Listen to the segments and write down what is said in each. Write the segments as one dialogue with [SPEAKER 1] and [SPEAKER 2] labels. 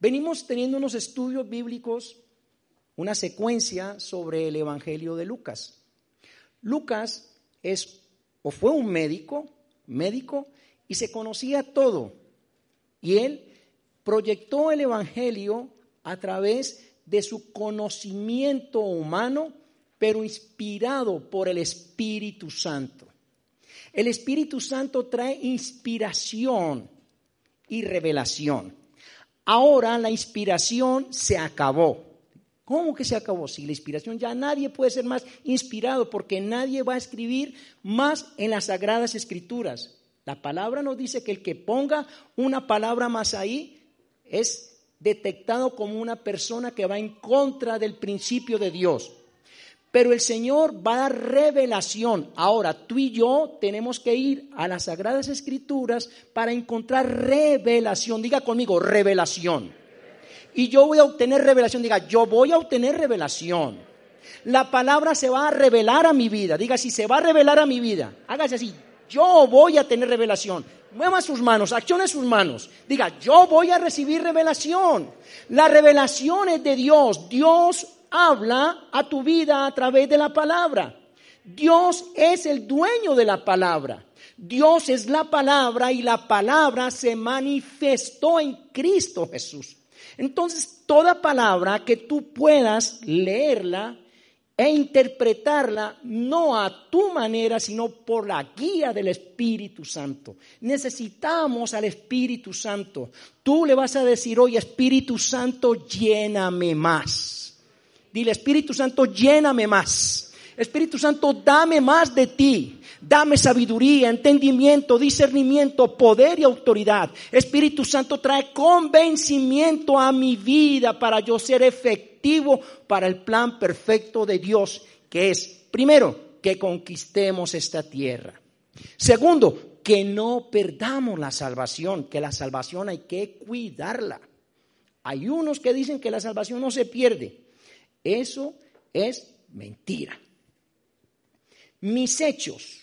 [SPEAKER 1] Venimos teniendo unos estudios bíblicos, una secuencia sobre el Evangelio de Lucas. Lucas es o fue un médico, médico, y se conocía todo. Y él proyectó el Evangelio a través de su conocimiento humano, pero inspirado por el Espíritu Santo. El Espíritu Santo trae inspiración y revelación. Ahora la inspiración se acabó. ¿Cómo que se acabó? Si la inspiración ya nadie puede ser más inspirado porque nadie va a escribir más en las sagradas escrituras. La palabra nos dice que el que ponga una palabra más ahí es detectado como una persona que va en contra del principio de Dios. Pero el Señor va a dar revelación. Ahora, tú y yo tenemos que ir a las Sagradas Escrituras para encontrar revelación. Diga conmigo, revelación. Y yo voy a obtener revelación. Diga, yo voy a obtener revelación. La palabra se va a revelar a mi vida. Diga, si se va a revelar a mi vida, hágase así. Yo voy a tener revelación. Mueva sus manos, accione sus manos. Diga, yo voy a recibir revelación. La revelación es de Dios. Dios habla a tu vida a través de la palabra. Dios es el dueño de la palabra. Dios es la palabra y la palabra se manifestó en Cristo Jesús. Entonces, toda palabra que tú puedas leerla e interpretarla no a tu manera, sino por la guía del Espíritu Santo. Necesitamos al Espíritu Santo. Tú le vas a decir hoy, Espíritu Santo, lléname más. Dile, Espíritu Santo, lléname más. Espíritu Santo, dame más de ti. Dame sabiduría, entendimiento, discernimiento, poder y autoridad. Espíritu Santo trae convencimiento a mi vida para yo ser efectivo para el plan perfecto de Dios, que es, primero, que conquistemos esta tierra. Segundo, que no perdamos la salvación, que la salvación hay que cuidarla. Hay unos que dicen que la salvación no se pierde. Eso es mentira. Mis hechos,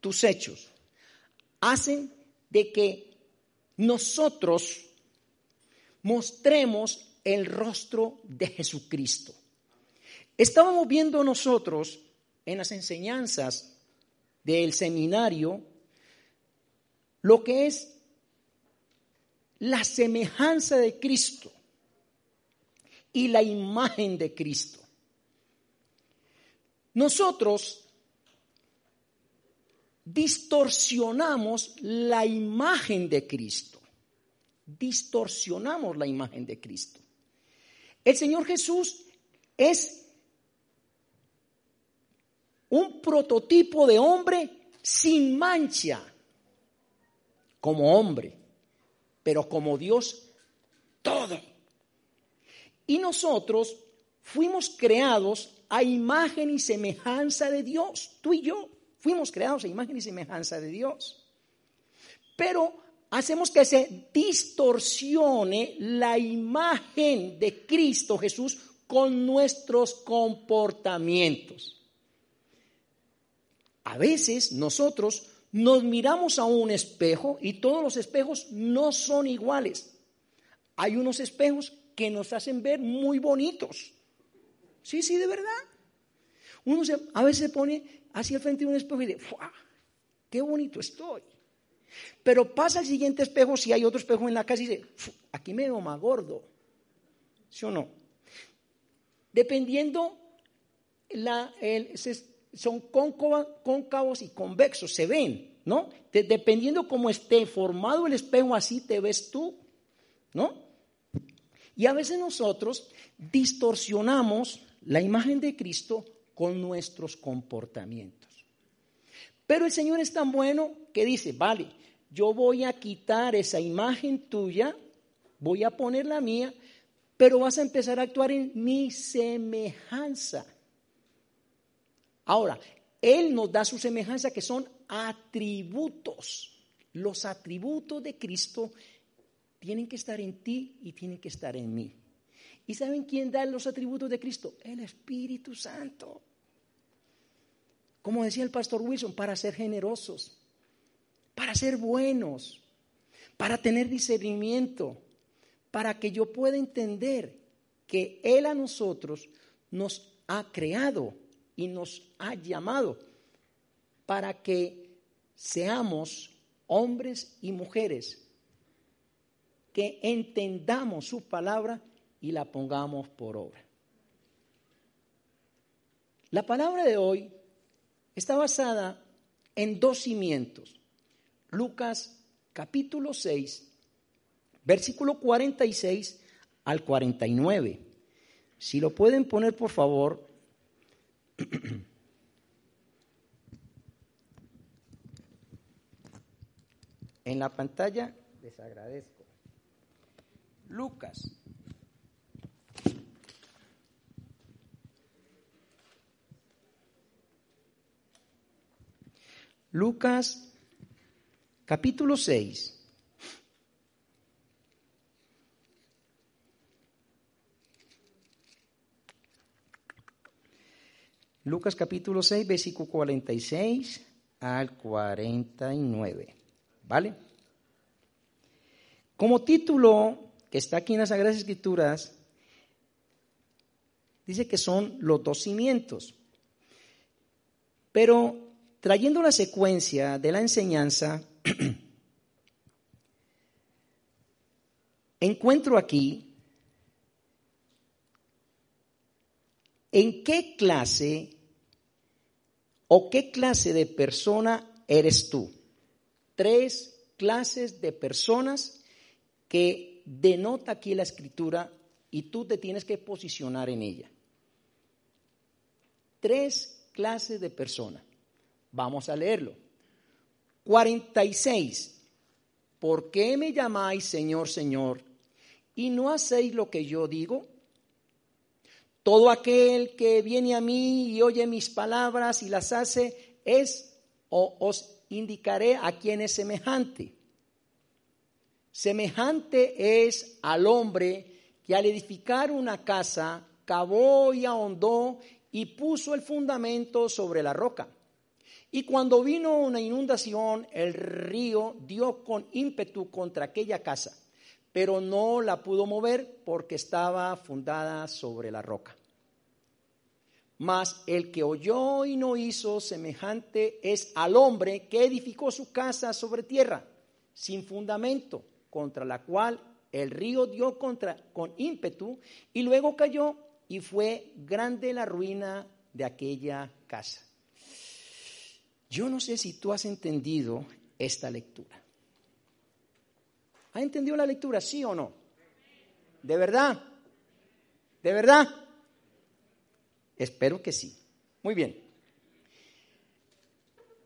[SPEAKER 1] tus hechos, hacen de que nosotros mostremos el rostro de Jesucristo. Estábamos viendo nosotros en las enseñanzas del seminario lo que es la semejanza de Cristo y la imagen de Cristo. Nosotros distorsionamos la imagen de Cristo. Distorsionamos la imagen de Cristo. El Señor Jesús es un prototipo de hombre sin mancha, como hombre, pero como Dios todo. Y nosotros fuimos creados a imagen y semejanza de Dios. Tú y yo fuimos creados a imagen y semejanza de Dios. Pero hacemos que se distorsione la imagen de Cristo Jesús con nuestros comportamientos. A veces nosotros nos miramos a un espejo y todos los espejos no son iguales. Hay unos espejos que nos hacen ver muy bonitos. Sí, sí, de verdad. Uno a veces se pone hacia el frente de un espejo y dice, ¡qué bonito estoy! Pero pasa al siguiente espejo, si hay otro espejo en la casa y dice, aquí me veo más gordo. ¿Sí o no? Dependiendo, la, son cóncavos y convexos, se ven, ¿no? dependiendo cómo esté formado el espejo, así te ves tú, ¿no? Y a veces nosotros distorsionamos la imagen de Cristo con nuestros comportamientos. Pero el Señor es tan bueno que dice, vale, yo voy a quitar esa imagen tuya, voy a poner la mía, pero vas a empezar a actuar en mi semejanza. Ahora, Él nos da su semejanza que son atributos. Los atributos de Cristo tienen que estar en ti y tienen que estar en mí. ¿Y saben quién da los atributos de Cristo? El Espíritu Santo. Como decía el pastor Wilson, para ser generosos, para ser buenos, para tener discernimiento, para que yo pueda entender que Él a nosotros nos ha creado y nos ha llamado para que seamos hombres y mujeres que entendamos su palabra y la pongamos por obra. La palabra de hoy está basada en dos cimientos. Lucas capítulo 6, versículo 46 al 49. Si lo pueden poner, por favor. En la pantalla les agradezco. Lucas. Lucas capítulo 6. Lucas capítulo 6, versículo 46 al 49. ¿Vale? Como título que está aquí en las Sagradas Escrituras, dice que son los dos cimientos. Pero trayendo la secuencia de la enseñanza, encuentro aquí en qué clase o qué clase de persona eres tú tres clases de personas que denota aquí la escritura y tú te tienes que posicionar en ella. Tres clases de personas. Vamos a leerlo. 46. ¿Por qué me llamáis Señor, Señor y no hacéis lo que yo digo? Todo aquel que viene a mí y oye mis palabras y las hace es o os indicaré a quién es semejante. Semejante es al hombre que al edificar una casa cavó y ahondó y puso el fundamento sobre la roca. Y cuando vino una inundación, el río dio con ímpetu contra aquella casa, pero no la pudo mover porque estaba fundada sobre la roca. Mas el que oyó y no hizo semejante es al hombre que edificó su casa sobre tierra, sin fundamento, contra la cual el río dio contra, con ímpetu y luego cayó y fue grande la ruina de aquella casa. Yo no sé si tú has entendido esta lectura. ¿Ha entendido la lectura, sí o no? ¿De verdad? ¿De verdad? Espero que sí. Muy bien.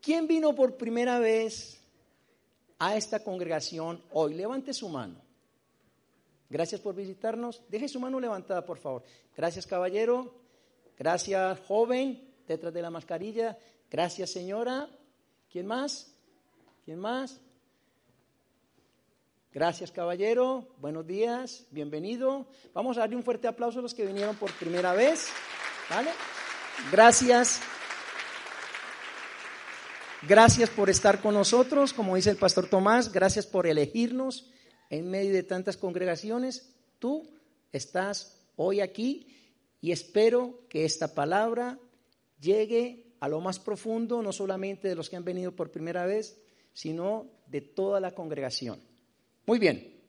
[SPEAKER 1] ¿Quién vino por primera vez a esta congregación hoy? Levante su mano. Gracias por visitarnos. Deje su mano levantada, por favor. Gracias, caballero. Gracias, joven, detrás de la mascarilla. Gracias, señora. ¿Quién más? ¿Quién más? Gracias, caballero. Buenos días. Bienvenido. Vamos a darle un fuerte aplauso a los que vinieron por primera vez. ¿Vale? Gracias. Gracias por estar con nosotros, como dice el pastor Tomás, gracias por elegirnos en medio de tantas congregaciones. Tú estás hoy aquí y espero que esta palabra llegue a lo más profundo, no solamente de los que han venido por primera vez, sino de toda la congregación. Muy bien.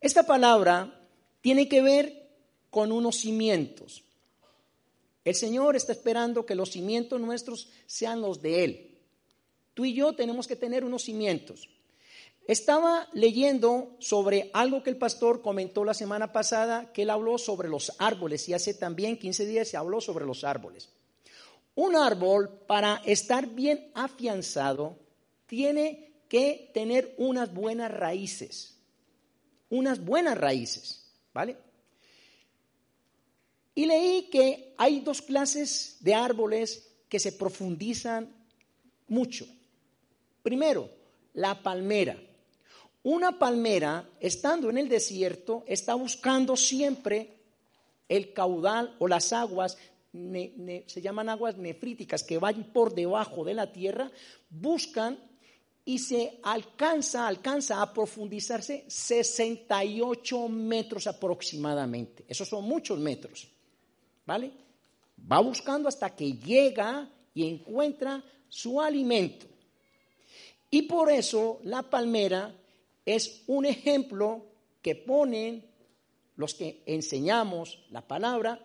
[SPEAKER 1] Esta palabra tiene que ver con unos cimientos. El Señor está esperando que los cimientos nuestros sean los de Él. Tú y yo tenemos que tener unos cimientos. Estaba leyendo sobre algo que el pastor comentó la semana pasada, que él habló sobre los árboles y hace también 15 días se habló sobre los árboles. Un árbol, para estar bien afianzado, tiene que tener unas buenas raíces. Unas buenas raíces, ¿vale? Y leí que hay dos clases de árboles que se profundizan mucho. Primero, la palmera. Una palmera, estando en el desierto, está buscando siempre el caudal o las aguas, se llaman aguas nefríticas, que van por debajo de la tierra, buscan y se alcanza, alcanza a profundizarse 68 metros aproximadamente. Esos son muchos metros, ¿vale? Va buscando hasta que llega y encuentra su alimento. Y por eso la palmera es un ejemplo que ponen los que enseñamos la palabra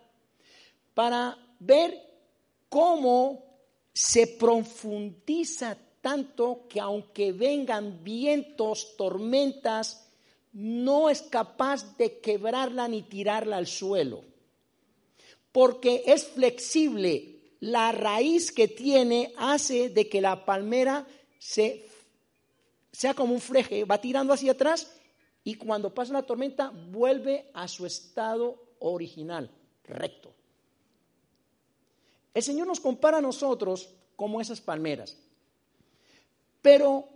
[SPEAKER 1] para ver cómo se profundiza tanto que aunque vengan vientos, tormentas, no es capaz de quebrarla ni tirarla al suelo, porque es flexible. La raíz que tiene hace de que la palmera se, sea como un fleje, va tirando hacia atrás y cuando pasa la tormenta vuelve a su estado original, recto. El Señor nos compara a nosotros como esas palmeras. Pero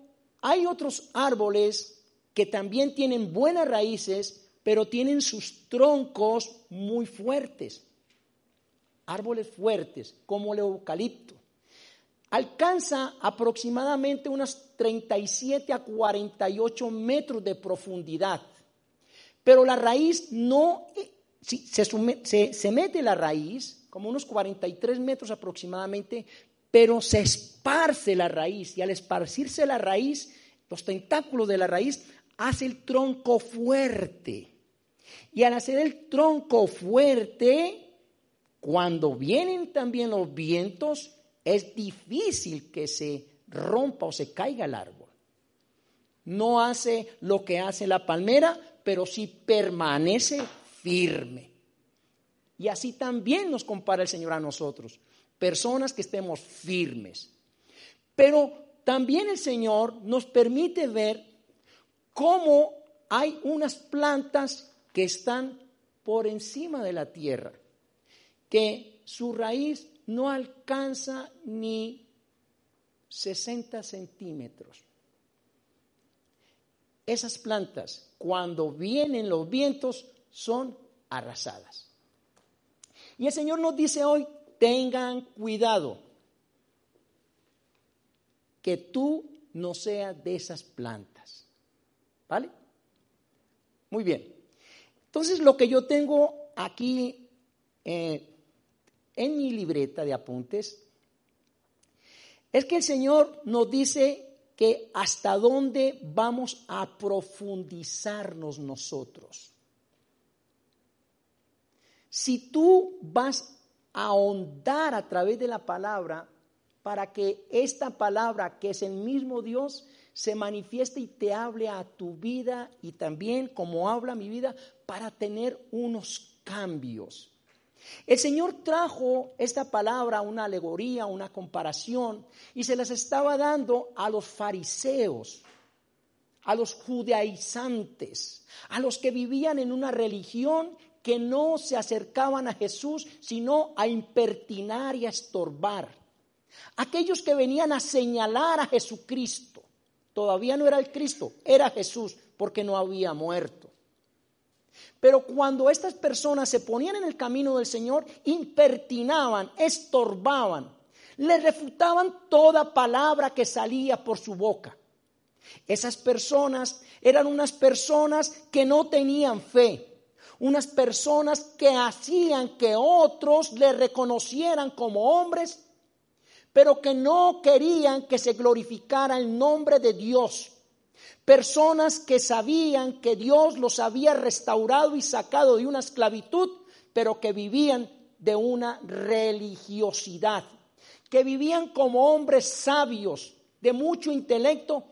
[SPEAKER 1] hay otros árboles que también tienen buenas raíces, pero tienen sus troncos muy fuertes. Árboles fuertes, como el eucalipto. Alcanza aproximadamente unos 37 a 48 metros de profundidad. Pero la raíz no, eh, se, se, se mete la raíz, como unos 43 metros aproximadamente, pero se esparce la raíz y al esparcirse la raíz, los tentáculos de la raíz, hace el tronco fuerte. Y al hacer el tronco fuerte, cuando vienen también los vientos, es difícil que se rompa o se caiga el árbol. No hace lo que hace la palmera, pero sí permanece firme. Y así también nos compara el Señor a nosotros personas que estemos firmes. Pero también el Señor nos permite ver cómo hay unas plantas que están por encima de la tierra, que su raíz no alcanza ni 60 centímetros. Esas plantas, cuando vienen los vientos, son arrasadas. Y el Señor nos dice hoy, tengan cuidado que tú no seas de esas plantas. ¿Vale? Muy bien. Entonces lo que yo tengo aquí eh, en mi libreta de apuntes es que el Señor nos dice que hasta dónde vamos a profundizarnos nosotros. Si tú vas ahondar a través de la palabra para que esta palabra, que es el mismo Dios, se manifieste y te hable a tu vida y también como habla mi vida para tener unos cambios. El Señor trajo esta palabra, una alegoría, una comparación, y se las estaba dando a los fariseos, a los judaizantes, a los que vivían en una religión que no se acercaban a Jesús, sino a impertinar y a estorbar. Aquellos que venían a señalar a Jesucristo. Todavía no era el Cristo, era Jesús, porque no había muerto. Pero cuando estas personas se ponían en el camino del Señor, impertinaban, estorbaban, le refutaban toda palabra que salía por su boca. Esas personas eran unas personas que no tenían fe, unas personas que hacían que otros le reconocieran como hombres, pero que no querían que se glorificara el nombre de Dios. Personas que sabían que Dios los había restaurado y sacado de una esclavitud, pero que vivían de una religiosidad, que vivían como hombres sabios, de mucho intelecto,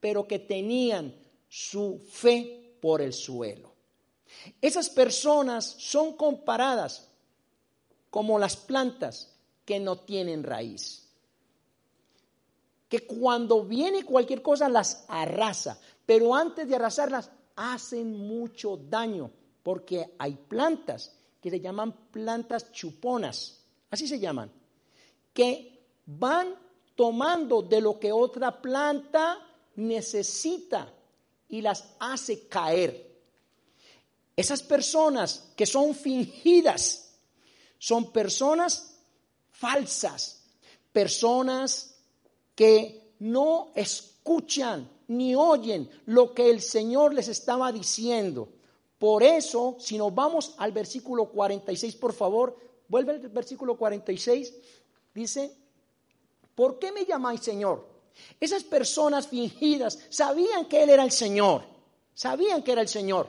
[SPEAKER 1] pero que tenían su fe por el suelo. Esas personas son comparadas como las plantas que no tienen raíz. Que cuando viene cualquier cosa las arrasa, pero antes de arrasarlas hacen mucho daño, porque hay plantas que se llaman plantas chuponas, así se llaman, que van tomando de lo que otra planta necesita y las hace caer. Esas personas que son fingidas son personas falsas, personas que no escuchan ni oyen lo que el Señor les estaba diciendo. Por eso, si nos vamos al versículo 46, por favor, vuelve al versículo 46, dice, ¿por qué me llamáis Señor? Esas personas fingidas sabían que Él era el Señor, sabían que era el Señor,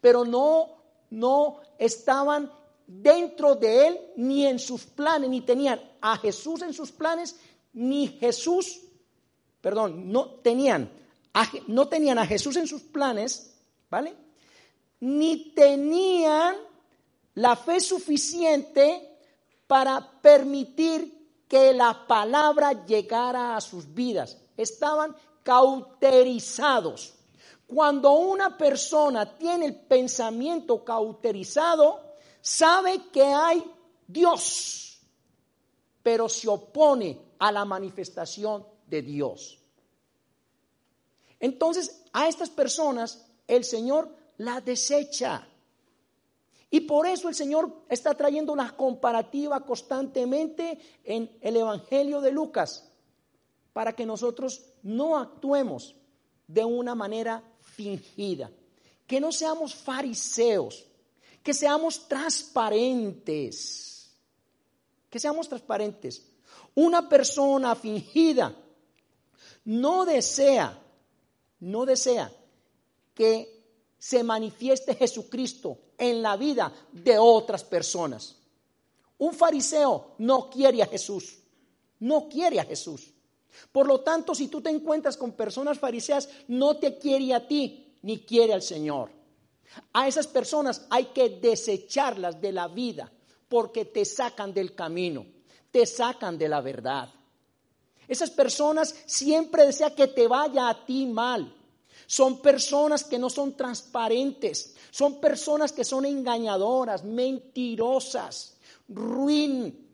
[SPEAKER 1] pero no, no estaban dentro de Él ni en sus planes, ni tenían a Jesús en sus planes, ni Jesús, perdón, no tenían, a, no tenían a Jesús en sus planes, ¿vale? Ni tenían la fe suficiente para permitir que la palabra llegara a sus vidas. Estaban cauterizados. Cuando una persona tiene el pensamiento cauterizado, sabe que hay Dios, pero se opone a la manifestación de Dios. Entonces, a estas personas el Señor la desecha. Y por eso el Señor está trayendo una comparativa constantemente en el Evangelio de Lucas, para que nosotros no actuemos de una manera fingida, que no seamos fariseos, que seamos transparentes, que seamos transparentes. Una persona fingida no desea, no desea que se manifieste Jesucristo en la vida de otras personas. Un fariseo no quiere a Jesús, no quiere a Jesús. Por lo tanto, si tú te encuentras con personas fariseas, no te quiere a ti, ni quiere al Señor. A esas personas hay que desecharlas de la vida, porque te sacan del camino, te sacan de la verdad. Esas personas siempre desean que te vaya a ti mal. Son personas que no son transparentes. Son personas que son engañadoras, mentirosas, ruin.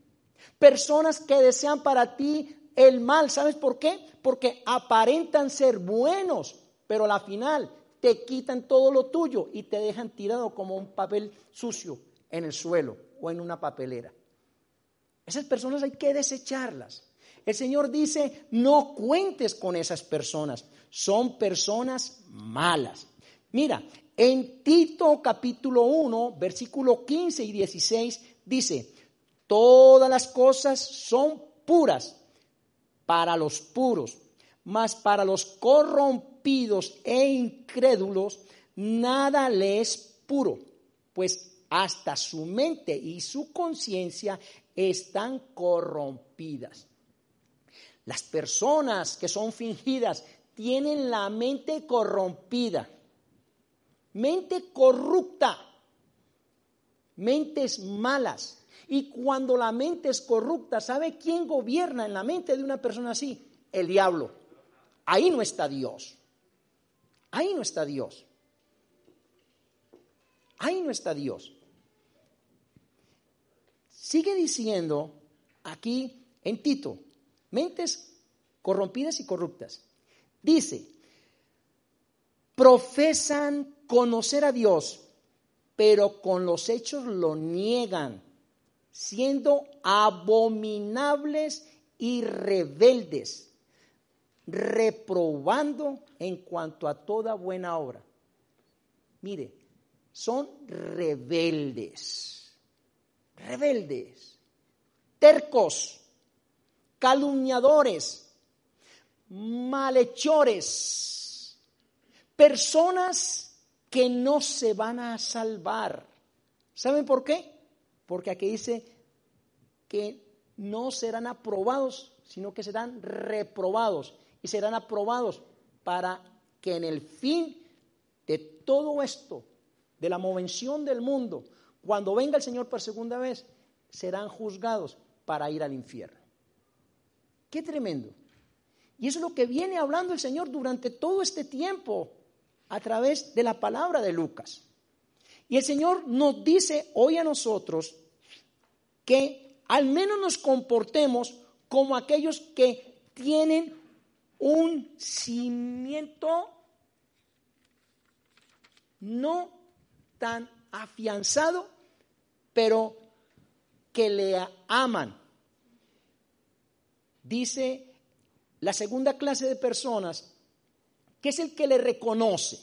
[SPEAKER 1] Personas que desean para ti el mal. ¿Sabes por qué? Porque aparentan ser buenos, pero al final te quitan todo lo tuyo y te dejan tirado como un papel sucio en el suelo o en una papelera. Esas personas hay que desecharlas. El Señor dice, no cuentes con esas personas, son personas malas. Mira, en Tito capítulo 1, versículo 15 y 16 dice, todas las cosas son puras para los puros, mas para los corrompidos e incrédulos nada le es puro, pues hasta su mente y su conciencia están corrompidas. Las personas que son fingidas tienen la mente corrompida, mente corrupta, mentes malas. Y cuando la mente es corrupta, ¿sabe quién gobierna en la mente de una persona así? El diablo. Ahí no está Dios. Ahí no está Dios. Ahí no está Dios. Sigue diciendo aquí en Tito mentes corrompidas y corruptas. Dice, profesan conocer a Dios, pero con los hechos lo niegan, siendo abominables y rebeldes, reprobando en cuanto a toda buena obra. Mire, son rebeldes, rebeldes, tercos calumniadores, malhechores, personas que no se van a salvar. ¿Saben por qué? Porque aquí dice que no serán aprobados, sino que serán reprobados. Y serán aprobados para que en el fin de todo esto, de la movención del mundo, cuando venga el Señor por segunda vez, serán juzgados para ir al infierno. Qué tremendo. Y eso es lo que viene hablando el Señor durante todo este tiempo a través de la palabra de Lucas. Y el Señor nos dice hoy a nosotros que al menos nos comportemos como aquellos que tienen un cimiento no tan afianzado, pero que le aman Dice la segunda clase de personas, que es el que le reconoce.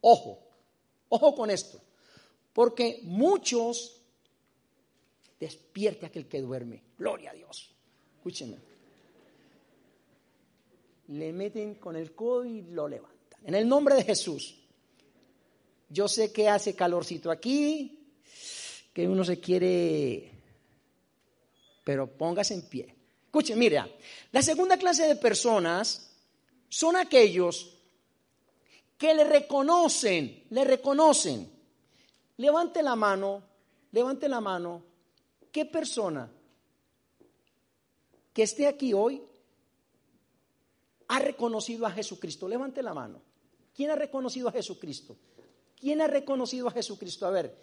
[SPEAKER 1] Ojo, ojo con esto, porque muchos despierte aquel que duerme. Gloria a Dios. Escúchenme. Le meten con el codo y lo levantan. En el nombre de Jesús. Yo sé que hace calorcito aquí, que uno se quiere, pero póngase en pie. Escuchen, mira, la segunda clase de personas son aquellos que le reconocen, le reconocen. Levante la mano, levante la mano. ¿Qué persona que esté aquí hoy ha reconocido a Jesucristo? Levante la mano. ¿Quién ha reconocido a Jesucristo? ¿Quién ha reconocido a Jesucristo? A ver,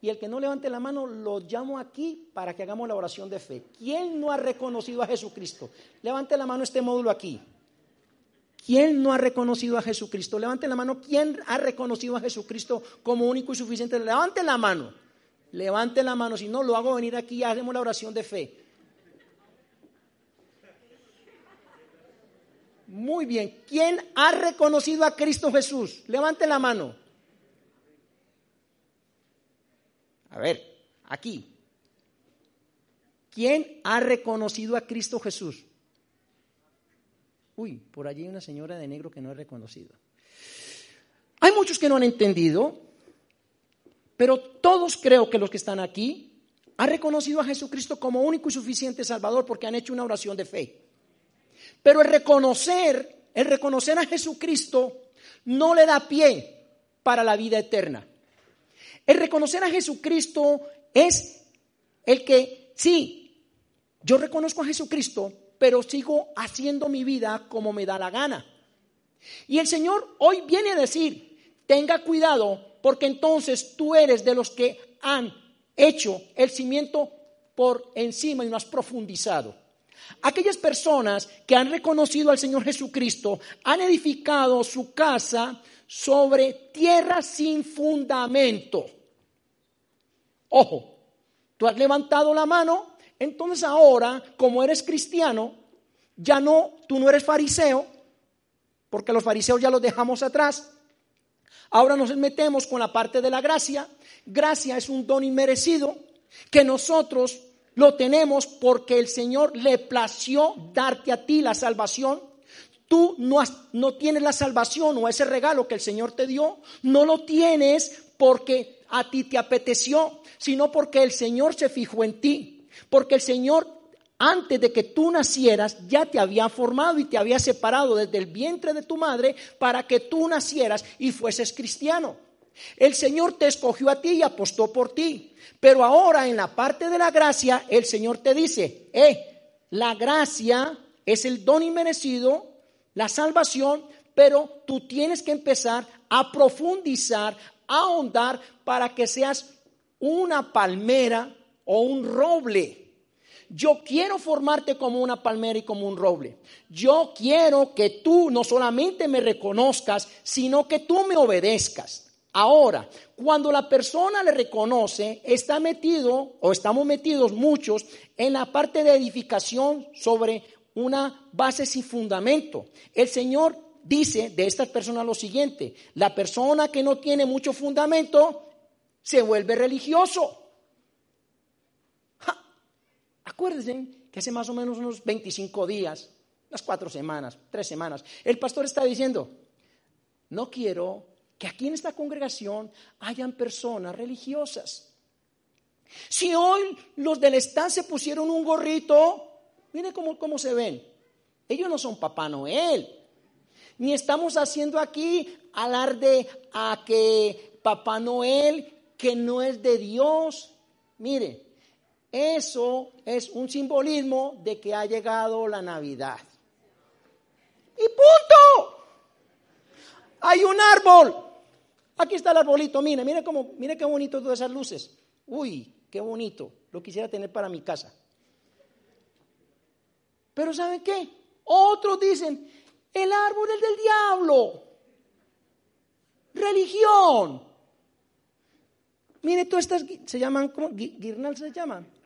[SPEAKER 1] y el que no levante la mano lo llamo aquí para que hagamos la oración de fe. ¿Quién no ha reconocido a Jesucristo? Levante la mano este módulo aquí. ¿Quién no ha reconocido a Jesucristo? Levante la mano. ¿Quién ha reconocido a Jesucristo como único y suficiente? Levante la mano. Levante la mano. Si no, lo hago venir aquí y hacemos la oración de fe. Muy bien. ¿Quién ha reconocido a Cristo Jesús? Levante la mano. A ver, aquí. ¿Quién ha reconocido a Cristo Jesús? Uy, por allí hay una señora de negro que no he reconocido. Hay muchos que no han entendido, pero todos creo que los que están aquí han reconocido a Jesucristo como único y suficiente Salvador porque han hecho una oración de fe. Pero el reconocer, el reconocer a Jesucristo no le da pie para la vida eterna. El reconocer a Jesucristo es el que, sí, yo reconozco a Jesucristo, pero sigo haciendo mi vida como me da la gana. Y el Señor hoy viene a decir, tenga cuidado porque entonces tú eres de los que han hecho el cimiento por encima y no has profundizado. Aquellas personas que han reconocido al Señor Jesucristo han edificado su casa sobre tierra sin fundamento. Ojo, tú has levantado la mano entonces ahora, como eres cristiano, ya no, tú no eres fariseo, porque los fariseos ya los dejamos atrás. Ahora nos metemos con la parte de la gracia. Gracia es un don inmerecido que nosotros lo tenemos porque el Señor le plació darte a ti la salvación. Tú no, no tienes la salvación o ese regalo que el Señor te dio, no lo tienes porque a ti te apeteció, sino porque el Señor se fijó en ti. Porque el Señor, antes de que tú nacieras, ya te había formado y te había separado desde el vientre de tu madre para que tú nacieras y fueses cristiano. El Señor te escogió a ti y apostó por ti. Pero ahora en la parte de la gracia, el Señor te dice, eh, la gracia es el don inmerecido, la salvación, pero tú tienes que empezar a profundizar, ahondar para que seas una palmera o un roble. Yo quiero formarte como una palmera y como un roble. Yo quiero que tú no solamente me reconozcas, sino que tú me obedezcas. Ahora, cuando la persona le reconoce, está metido o estamos metidos muchos en la parte de edificación sobre una base sin fundamento. El Señor dice de estas personas lo siguiente, la persona que no tiene mucho fundamento se vuelve religioso. Acuérdense que hace más o menos unos 25 días, unas cuatro semanas, tres semanas, el pastor está diciendo, no quiero que aquí en esta congregación hayan personas religiosas. Si hoy los del stand se pusieron un gorrito, mire cómo, cómo se ven. Ellos no son Papá Noel. Ni estamos haciendo aquí alarde a que Papá Noel, que no es de Dios. Mire, eso es un simbolismo de que ha llegado la Navidad. Y punto. Hay un árbol. Aquí está el arbolito. Mire, mire cómo, mire qué bonito todas esas luces. Uy, qué bonito. Lo quisiera tener para mi casa. Pero ¿saben qué? Otros dicen, el árbol es del diablo. Religión. Mire, todas estas se llaman, ¿cómo? Guirnal se llaman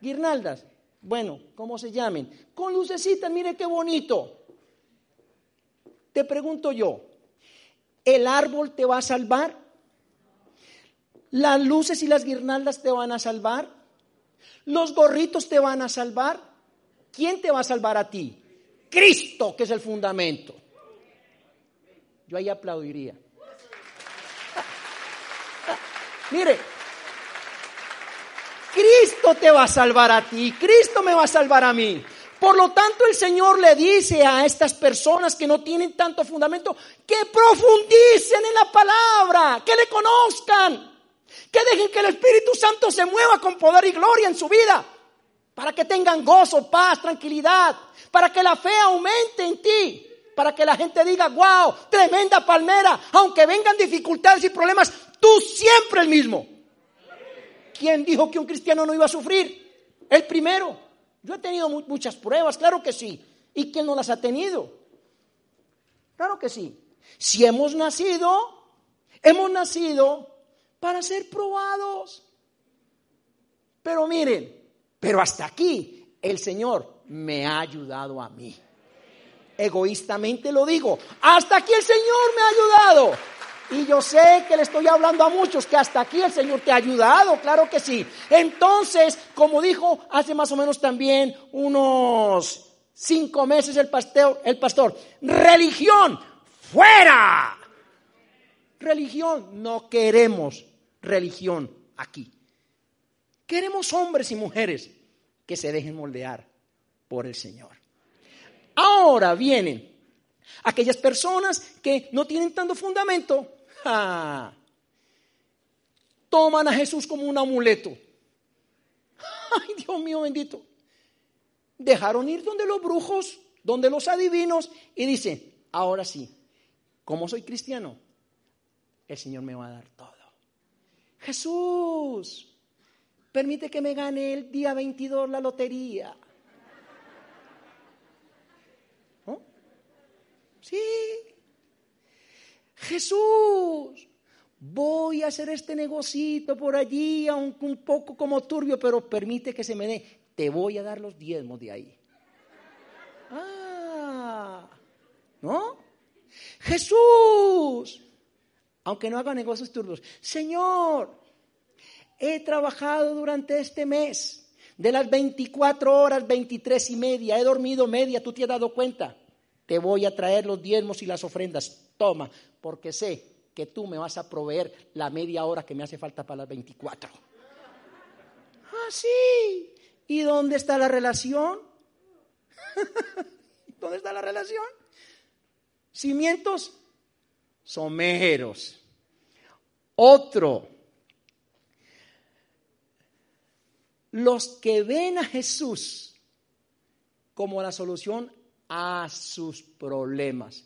[SPEAKER 1] guirnaldas. bueno, ¿cómo se llamen? Con lucecitas, mire qué bonito. Te pregunto yo, ¿el árbol te va a salvar? ¿Las luces y las guirnaldas te van a salvar? ¿Los gorritos te van a salvar? ¿Quién te va a salvar a ti? Cristo, que es el fundamento. Yo ahí aplaudiría. Mire, Cristo te va a salvar a ti, Cristo me va a salvar a mí. Por lo tanto, el Señor le dice a estas personas que no tienen tanto fundamento que profundicen en la palabra, que le conozcan, que dejen que el Espíritu Santo se mueva con poder y gloria en su vida, para que tengan gozo, paz, tranquilidad, para que la fe aumente en ti, para que la gente diga, wow, tremenda palmera, aunque vengan dificultades y problemas, tú siempre el mismo. ¿Quién dijo que un cristiano no iba a sufrir? El primero. Yo he tenido muchas pruebas, claro que sí. ¿Y quién no las ha tenido? Claro que sí. Si hemos nacido, hemos nacido para ser probados. Pero miren, pero hasta aquí el Señor me ha ayudado a mí. Egoístamente lo digo, hasta aquí el Señor me ha ayudado. Y yo sé que le estoy hablando a muchos que hasta aquí el Señor te ha ayudado, claro que sí. Entonces, como dijo hace más o menos también unos cinco meses el pastor, el pastor religión, fuera. Religión, no queremos religión aquí. Queremos hombres y mujeres que se dejen moldear por el Señor. Ahora vienen aquellas personas que no tienen tanto fundamento Toman a Jesús como un amuleto. Ay, Dios mío bendito. Dejaron ir donde los brujos, donde los adivinos, y dice, ahora sí, como soy cristiano, el Señor me va a dar todo. Jesús, permite que me gane el día 22 la lotería. ¿No? Sí, Jesús, voy a hacer este negocito por allí, aunque un poco como turbio, pero permite que se me dé. Te voy a dar los diezmos de ahí. Ah, ¿no? Jesús, aunque no haga negocios turbios, Señor, he trabajado durante este mes. De las 24 horas, 23 y media, he dormido media, tú te has dado cuenta. Te voy a traer los diezmos y las ofrendas. Toma, porque sé que tú me vas a proveer la media hora que me hace falta para las 24. Ah, sí. ¿Y dónde está la relación? ¿Dónde está la relación? Cimientos someros. Otro. Los que ven a Jesús como la solución a sus problemas.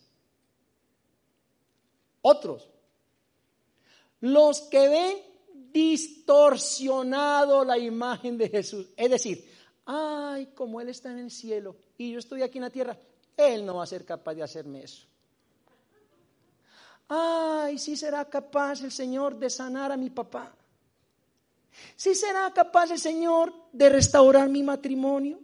[SPEAKER 1] Otros, los que ven distorsionado la imagen de Jesús. Es decir, ay, como Él está en el cielo y yo estoy aquí en la tierra, Él no va a ser capaz de hacerme eso. Ay, sí será capaz el Señor de sanar a mi papá. Sí será capaz el Señor de restaurar mi matrimonio.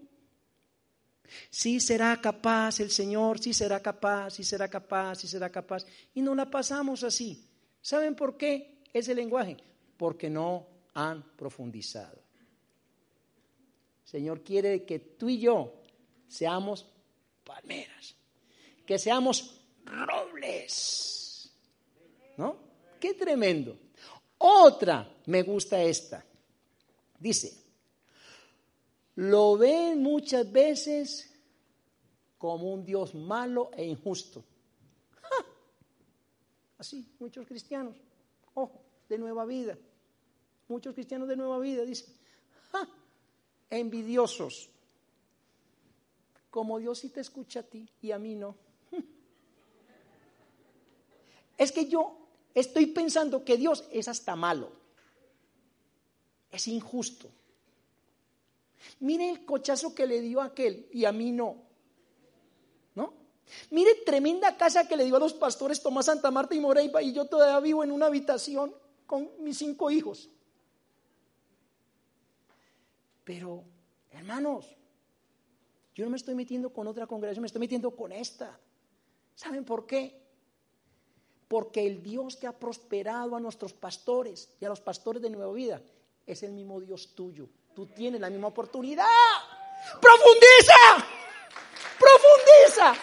[SPEAKER 1] Sí será capaz el Señor, sí será capaz, sí será capaz, sí será capaz. Y no la pasamos así. ¿Saben por qué ese lenguaje? Porque no han profundizado. Señor quiere que tú y yo seamos palmeras, que seamos robles. ¿No? Qué tremendo. Otra, me gusta esta. Dice, lo ven muchas veces como un Dios malo e injusto. Así, muchos cristianos, ojo, de nueva vida, muchos cristianos de nueva vida dicen, envidiosos, como Dios sí te escucha a ti y a mí no. Es que yo estoy pensando que Dios es hasta malo, es injusto. Mire el cochazo que le dio a aquel y a mí no. ¿No? Mire tremenda casa que le dio a los pastores Tomás Santa Marta y Moreiva y yo todavía vivo en una habitación con mis cinco hijos. Pero Hermanos, yo no me estoy metiendo con otra congregación, me estoy metiendo con esta. ¿Saben por qué? Porque el Dios que ha prosperado a nuestros pastores y a los pastores de Nueva Vida es el mismo Dios tuyo. Tú tienes la misma oportunidad. Profundiza. Profundiza.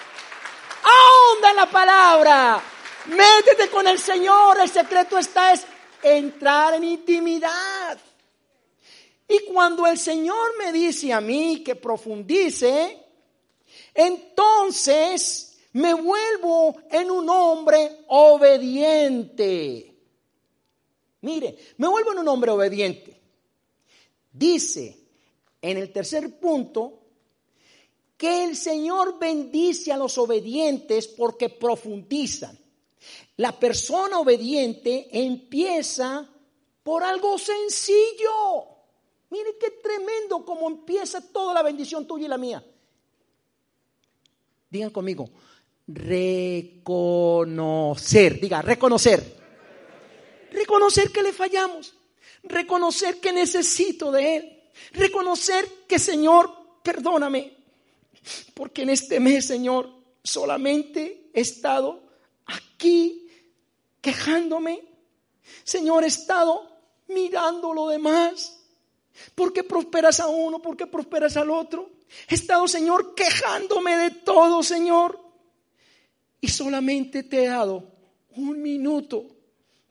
[SPEAKER 1] Ahonda en la palabra. Métete con el Señor. El secreto está es entrar en intimidad. Y cuando el Señor me dice a mí que profundice, entonces me vuelvo en un hombre obediente. Mire, me vuelvo en un hombre obediente. Dice en el tercer punto que el Señor bendice a los obedientes porque profundizan. La persona obediente empieza por algo sencillo. Mire qué tremendo como empieza toda la bendición tuya y la mía. Digan conmigo, reconocer, diga, reconocer. Reconocer que le fallamos, reconocer que necesito de Él, reconocer que Señor, perdóname, porque en este mes, Señor, solamente he estado aquí quejándome. Señor, he estado mirando lo demás. ¿Por qué prosperas a uno? ¿Por qué prosperas al otro? He estado, Señor, quejándome de todo, Señor. Y solamente te he dado un minuto.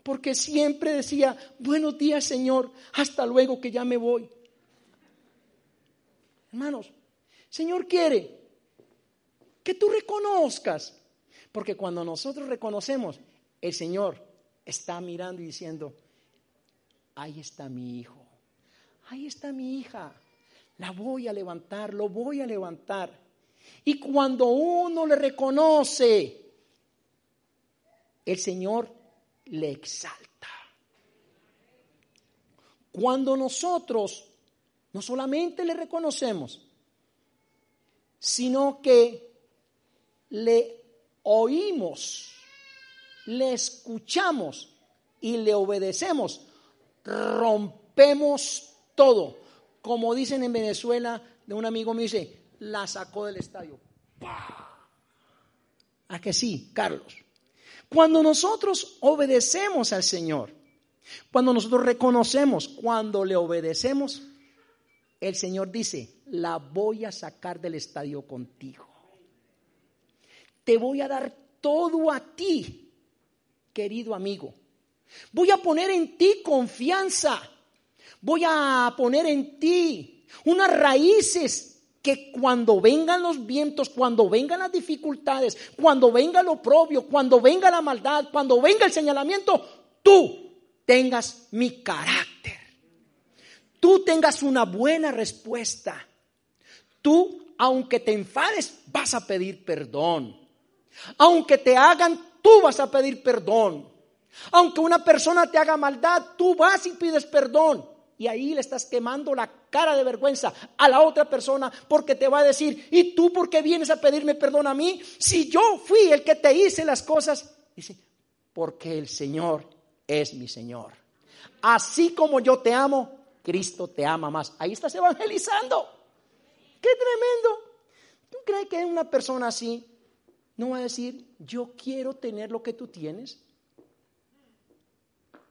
[SPEAKER 1] Porque siempre decía, buenos días, Señor, hasta luego que ya me voy. Hermanos, Señor quiere que tú reconozcas. Porque cuando nosotros reconocemos, el Señor está mirando y diciendo, ahí está mi hijo ahí está mi hija, la voy a levantar, lo voy a levantar. Y cuando uno le reconoce, el Señor le exalta. Cuando nosotros no solamente le reconocemos, sino que le oímos, le escuchamos y le obedecemos, rompemos todo. Como dicen en Venezuela, de un amigo me dice, la sacó del estadio. ¿A que sí, Carlos? Cuando nosotros obedecemos al Señor, cuando nosotros reconocemos, cuando le obedecemos, el Señor dice, la voy a sacar del estadio contigo. Te voy a dar todo a ti, querido amigo. Voy a poner en ti confianza voy a poner en ti unas raíces que cuando vengan los vientos, cuando vengan las dificultades, cuando venga lo propio, cuando venga la maldad, cuando venga el señalamiento, tú tengas mi carácter. Tú tengas una buena respuesta. Tú, aunque te enfades, vas a pedir perdón. Aunque te hagan, tú vas a pedir perdón. Aunque una persona te haga maldad, tú vas y pides perdón y ahí le estás quemando la cara de vergüenza a la otra persona porque te va a decir, ¿y tú por qué vienes a pedirme perdón a mí? Si yo fui el que te hice las cosas. Dice, porque el Señor es mi Señor. Así como yo te amo, Cristo te ama más. Ahí estás evangelizando. Qué tremendo. ¿Tú crees que una persona así no va a decir, yo quiero tener lo que tú tienes?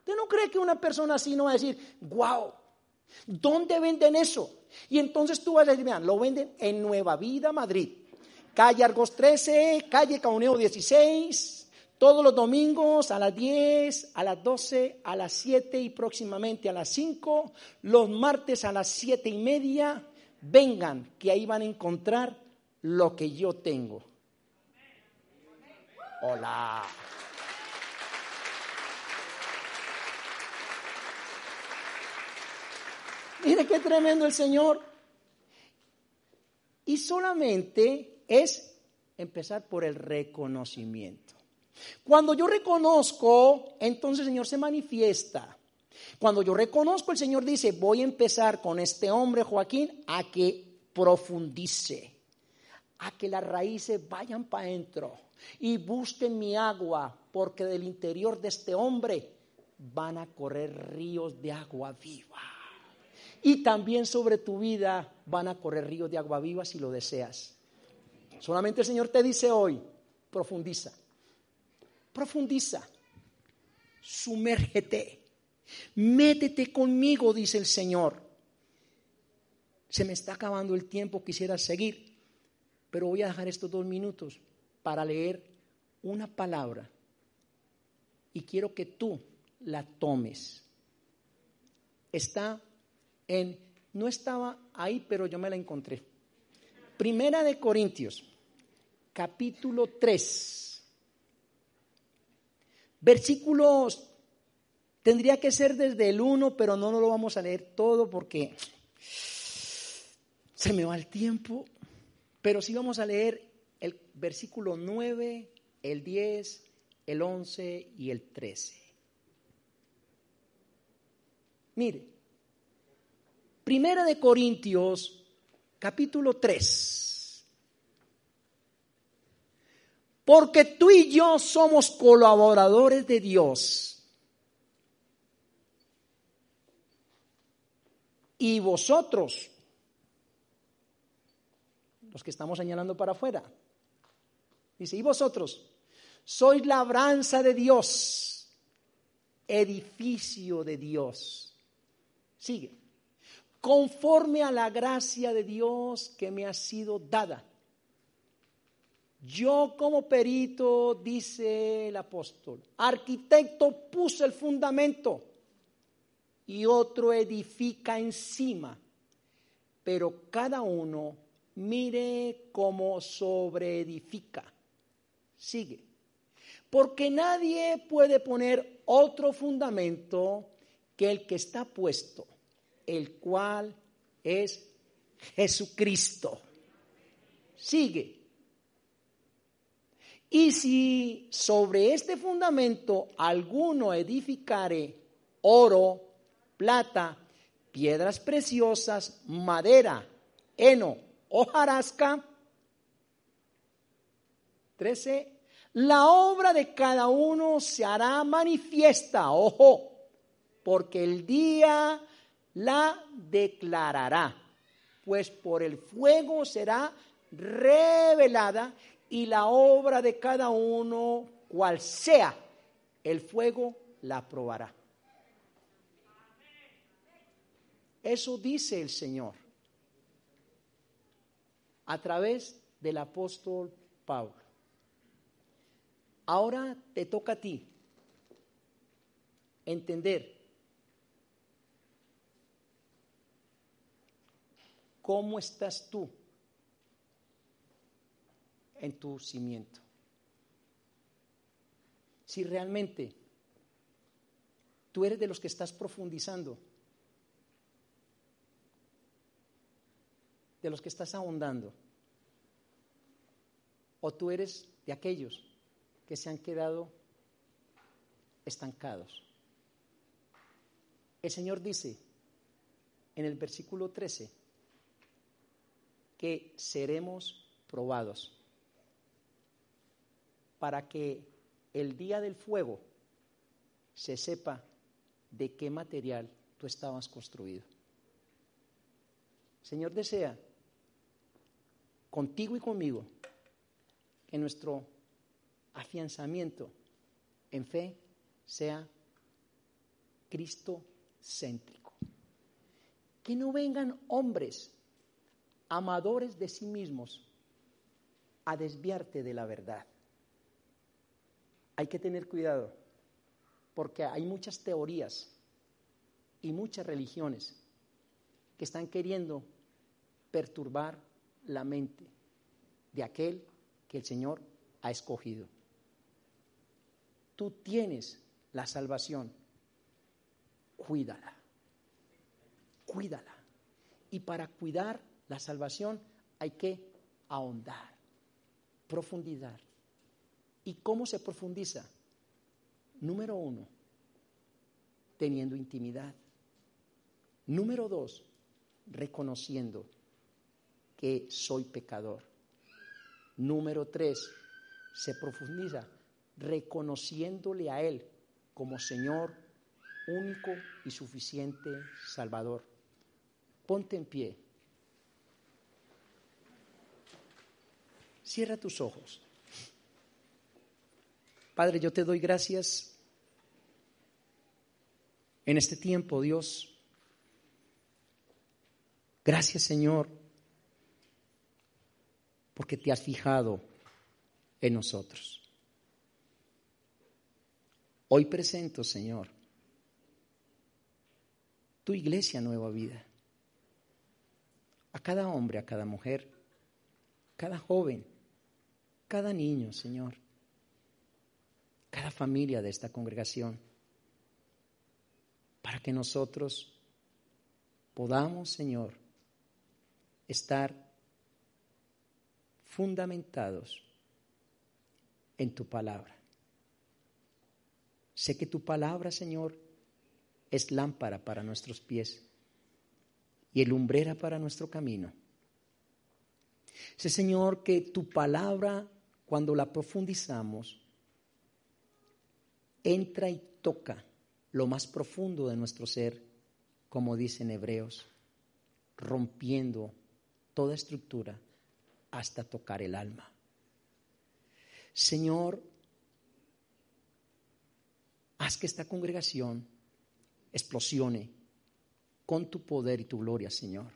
[SPEAKER 1] ¿Usted no cree que una persona así no va a decir, wow, ¿dónde venden eso? Y entonces tú vas a decir, vean, lo venden en Nueva Vida, Madrid. Calle Argos 13, calle Cauneo 16, todos los domingos a las 10, a las 12, a las 7 y próximamente a las 5, los martes a las 7 y media, vengan, que ahí van a encontrar lo que yo tengo. Hola. Mire qué tremendo el Señor. Y solamente es empezar por el reconocimiento. Cuando yo reconozco, entonces el Señor se manifiesta. Cuando yo reconozco, el Señor dice, voy a empezar con este hombre, Joaquín, a que profundice, a que las raíces vayan para adentro y busquen mi agua, porque del interior de este hombre van a correr ríos de agua viva. Y también sobre tu vida van a correr ríos de agua viva si lo deseas. Solamente el Señor te dice hoy, profundiza, profundiza, sumérgete, métete conmigo, dice el Señor. Se me está acabando el tiempo, quisiera seguir, pero voy a dejar estos dos minutos para leer una palabra y quiero que tú la tomes. Está en, no estaba ahí, pero yo me la encontré. Primera de Corintios, capítulo 3. Versículos, tendría que ser desde el 1, pero no, no lo vamos a leer todo porque se me va el tiempo. Pero sí vamos a leer el versículo 9, el 10, el 11 y el 13. Mire, Primera de Corintios, capítulo 3. Porque tú y yo somos colaboradores de Dios. Y vosotros, los que estamos señalando para afuera, dice, y vosotros, sois labranza de Dios, edificio de Dios. Sigue. Conforme a la gracia de Dios que me ha sido dada. Yo como perito, dice el apóstol, arquitecto puse el fundamento y otro edifica encima, pero cada uno mire cómo sobreedifica. Sigue porque nadie puede poner otro fundamento que el que está puesto, el cual es Jesucristo. Sigue. Y si sobre este fundamento alguno edificare oro, plata, piedras preciosas, madera, heno, hojarasca, 13, la obra de cada uno se hará manifiesta, ojo, porque el día la declarará, pues por el fuego será revelada y la obra de cada uno, cual sea, el fuego la probará. Eso dice el Señor a través del apóstol Pablo. Ahora te toca a ti entender cómo estás tú en tu cimiento. Si realmente tú eres de los que estás profundizando, de los que estás ahondando, o tú eres de aquellos que se han quedado estancados. El Señor dice en el versículo 13 que seremos probados para que el día del fuego se sepa de qué material tú estabas construido. Señor desea contigo y conmigo que nuestro afianzamiento en fe sea Cristo céntrico. Que no vengan hombres amadores de sí mismos a desviarte de la verdad. Hay que tener cuidado porque hay muchas teorías y muchas religiones que están queriendo perturbar la mente de aquel que el Señor ha escogido. Tú tienes la salvación. Cuídala. Cuídala. Y para cuidar la salvación hay que ahondar, profundizar. ¿Y cómo se profundiza? Número uno, teniendo intimidad. Número dos, reconociendo que soy pecador. Número tres, se profundiza reconociéndole a Él como Señor único y suficiente Salvador. Ponte en pie. Cierra tus ojos. Padre, yo te doy gracias en este tiempo, Dios. Gracias, Señor, porque te has fijado en nosotros. Hoy presento, Señor, tu iglesia Nueva Vida. A cada hombre, a cada mujer, cada joven, cada niño, Señor, cada familia de esta congregación, para que nosotros podamos, Señor, estar fundamentados en tu palabra. Sé que tu palabra, Señor, es lámpara para nuestros pies y lumbrera para nuestro camino. Sé, Señor, que tu palabra, cuando la profundizamos, entra y toca lo más profundo de nuestro ser, como dicen Hebreos, rompiendo toda estructura hasta tocar el alma. Señor, haz que esta congregación explosione con tu poder y tu gloria, Señor.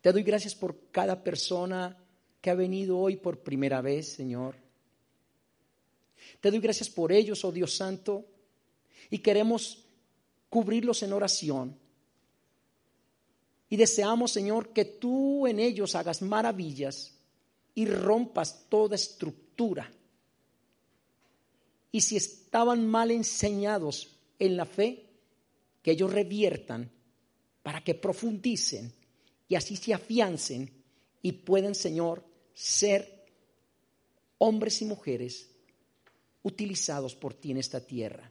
[SPEAKER 1] Te doy gracias por cada persona que ha venido hoy por primera vez, Señor. Te doy gracias por ellos, oh Dios Santo, y queremos cubrirlos en oración. Y deseamos, Señor, que tú en ellos hagas maravillas y rompas toda estructura. Y si estaban mal enseñados en la fe, que ellos reviertan para que profundicen y así se afiancen y puedan, Señor, ser hombres y mujeres utilizados por ti en esta tierra.